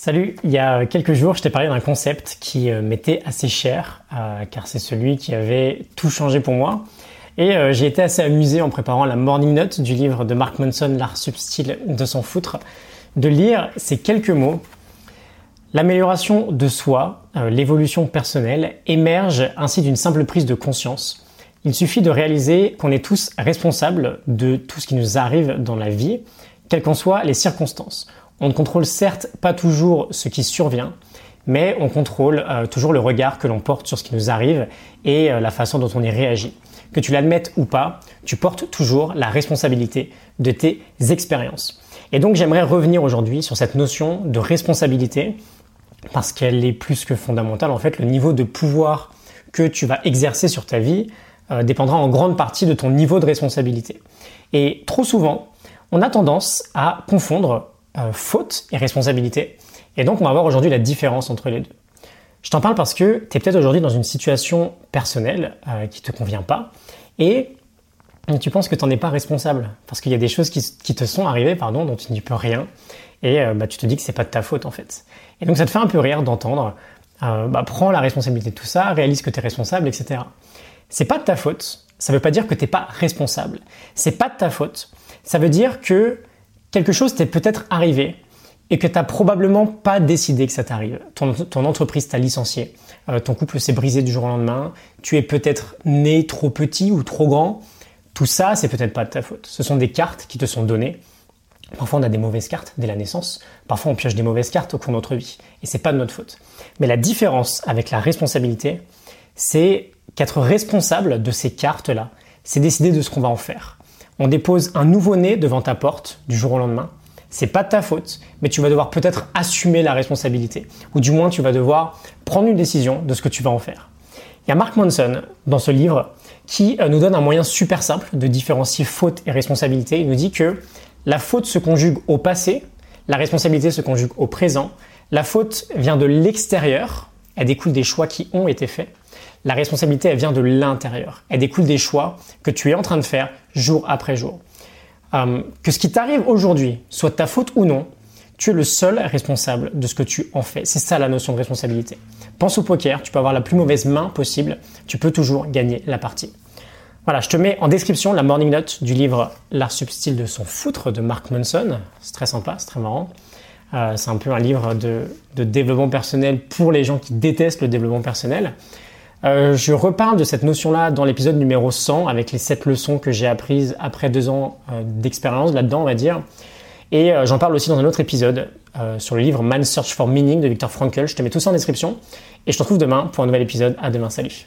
Salut, il y a quelques jours, je t'ai parlé d'un concept qui euh, m'était assez cher, euh, car c'est celui qui avait tout changé pour moi. Et euh, j'ai été assez amusé en préparant la morning note du livre de Mark Manson, L'art subtil de s'en foutre, de lire ces quelques mots. L'amélioration de soi, l'évolution personnelle, émerge ainsi d'une simple prise de conscience. Il suffit de réaliser qu'on est tous responsables de tout ce qui nous arrive dans la vie, quelles qu'en soient les circonstances. On ne contrôle certes pas toujours ce qui survient, mais on contrôle euh, toujours le regard que l'on porte sur ce qui nous arrive et euh, la façon dont on y réagit. Que tu l'admettes ou pas, tu portes toujours la responsabilité de tes expériences. Et donc j'aimerais revenir aujourd'hui sur cette notion de responsabilité parce qu'elle est plus que fondamentale. En fait, le niveau de pouvoir que tu vas exercer sur ta vie euh, dépendra en grande partie de ton niveau de responsabilité. Et trop souvent, on a tendance à confondre euh, faute et responsabilité. Et donc, on va voir aujourd'hui la différence entre les deux. Je t'en parle parce que tu es peut-être aujourd'hui dans une situation personnelle euh, qui te convient pas et tu penses que tu n'en es pas responsable parce qu'il y a des choses qui, te sont arrivées pardon, dont tu n'y peux rien et euh, bah, tu te dis que c'est pas de ta faute en fait. Et donc ça te fait un peu rire d'entendre bah, prends la responsabilité de tout ça, réalise que tu es responsable, etc. C'est pas de ta faute, ça veut pas dire que tu n'es pas responsable. C'est pas de ta faute, ça veut dire que quelque chose t'est peut-être arrivé et que tu n'as probablement pas décidé que ça t'arrive. Ton, entreprise t'a licencié, euh, ton couple s'est brisé du jour au lendemain, tu es peut-être né trop petit ou trop grand. Tout ça, c'est peut-être pas de ta faute. Ce sont des cartes qui te sont données. Parfois, on a des mauvaises cartes dès la naissance. Parfois, on pioche des mauvaises cartes au cours de notre vie. Et c'est pas de notre faute. Mais la différence avec la responsabilité, c'est qu'être responsable de ces cartes-là, c'est décider de ce qu'on va en faire on dépose un nouveau-né devant ta porte du jour au lendemain, c'est pas de ta faute, mais tu vas devoir peut-être assumer la responsabilité, ou du moins tu vas devoir prendre une décision de ce que tu vas en faire. Il y a Mark Manson dans ce livre qui euh, nous donne un moyen super simple de différencier faute et responsabilité. Il nous dit que la faute se conjugue au passé, la responsabilité se conjugue au présent. La faute vient de l'extérieur, elle découle des choix qui ont été faits. La responsabilité, elle vient de l'intérieur. Elle découle des choix que tu es en train de faire jour après jour. Euh, que ce qui t'arrive aujourd'hui soit ta faute ou non, tu es le seul responsable de ce que tu en fais. C'est ça la notion de responsabilité. Pense au poker, tu peux avoir la plus mauvaise main possible, tu peux toujours gagner la partie. Voilà, je te mets en description la morning note du livre L'art subtil de son foutre de Mark Manson. C'est très sympa, c'est très marrant. Euh, c'est un peu un livre de, de, développement personnel pour les gens qui détestent le développement personnel. Euh, je reparle de cette notion-là dans l'épisode numéro 100 avec les 7 leçons que j'ai apprises après deux ans euh, d'expérience là-dedans, on va dire. Et euh, j'en parle aussi dans un autre épisode sur le livre Man's Search for Meaning de Viktor Frankl. Je te mets tout ça en description. Et je te retrouve demain pour un nouvel épisode. À demain, salut.